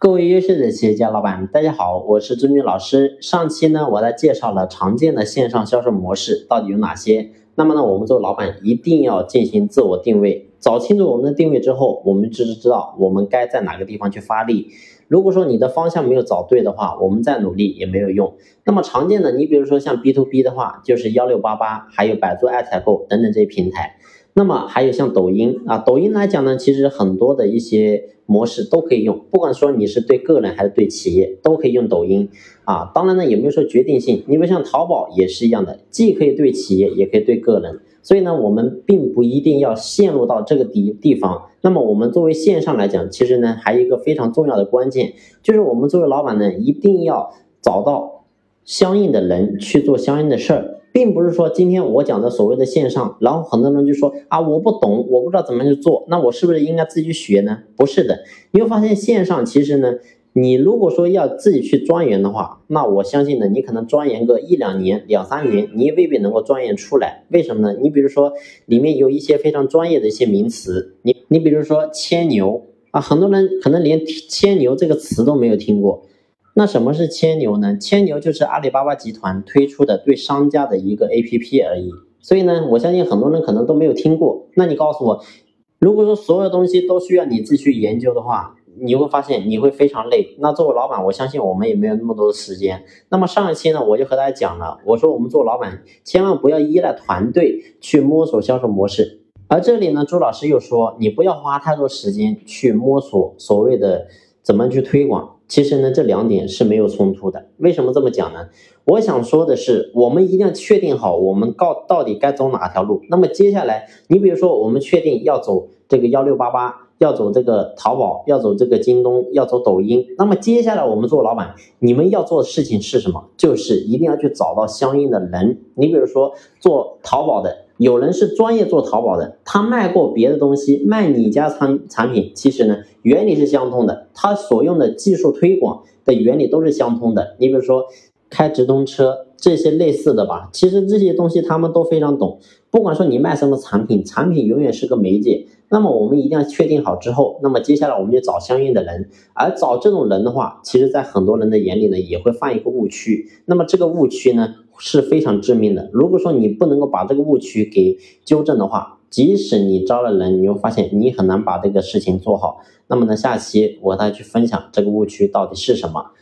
各位优秀的企业家老板，大家好，我是朱军老师。上期呢，我在介绍了常见的线上销售模式到底有哪些。那么呢，我们做老板一定要进行自我定位，找清楚我们的定位之后，我们就是知道我们该在哪个地方去发力。如果说你的方向没有找对的话，我们再努力也没有用。那么常见的，你比如说像 B to B 的话，就是幺六八八，还有百度爱采购等等这些平台。那么还有像抖音啊，抖音来讲呢，其实很多的一些模式都可以用，不管说你是对个人还是对企业，都可以用抖音啊。当然呢，也没有说决定性，你比如像淘宝也是一样的，既可以对企业，也可以对个人。所以呢，我们并不一定要陷入到这个地地方。那么我们作为线上来讲，其实呢，还有一个非常重要的关键，就是我们作为老板呢，一定要找到相应的人去做相应的事儿。并不是说今天我讲的所谓的线上，然后很多人就说啊，我不懂，我不知道怎么去做，那我是不是应该自己去学呢？不是的，你会发现线上其实呢，你如果说要自己去钻研的话，那我相信呢，你可能钻研个一两年、两三年，你也未必能够钻研出来。为什么呢？你比如说里面有一些非常专业的一些名词，你你比如说牵牛啊，很多人可能连牵牛这个词都没有听过。那什么是千牛呢？千牛就是阿里巴巴集团推出的对商家的一个 APP 而已。所以呢，我相信很多人可能都没有听过。那你告诉我，如果说所有东西都需要你自己去研究的话，你会发现你会非常累。那作为老板，我相信我们也没有那么多的时间。那么上一期呢，我就和大家讲了，我说我们做老板千万不要依赖团队去摸索销售模式。而这里呢，朱老师又说，你不要花太多时间去摸索所谓的怎么去推广。其实呢，这两点是没有冲突的。为什么这么讲呢？我想说的是，我们一定要确定好我们告到底该走哪条路。那么接下来，你比如说，我们确定要走这个幺六八八，要走这个淘宝，要走这个京东，要走抖音。那么接下来，我们做老板，你们要做的事情是什么？就是一定要去找到相应的人。你比如说，做淘宝的。有人是专业做淘宝的，他卖过别的东西，卖你家产产品，其实呢原理是相通的，他所用的技术推广的原理都是相通的。你比如说开直通车这些类似的吧，其实这些东西他们都非常懂。不管说你卖什么产品，产品永远是个媒介。那么我们一定要确定好之后，那么接下来我们就找相应的人，而找这种人的话，其实在很多人的眼里呢也会犯一个误区。那么这个误区呢？是非常致命的。如果说你不能够把这个误区给纠正的话，即使你招了人，你会发现你很难把这个事情做好。那么呢，下期我再去分享这个误区到底是什么。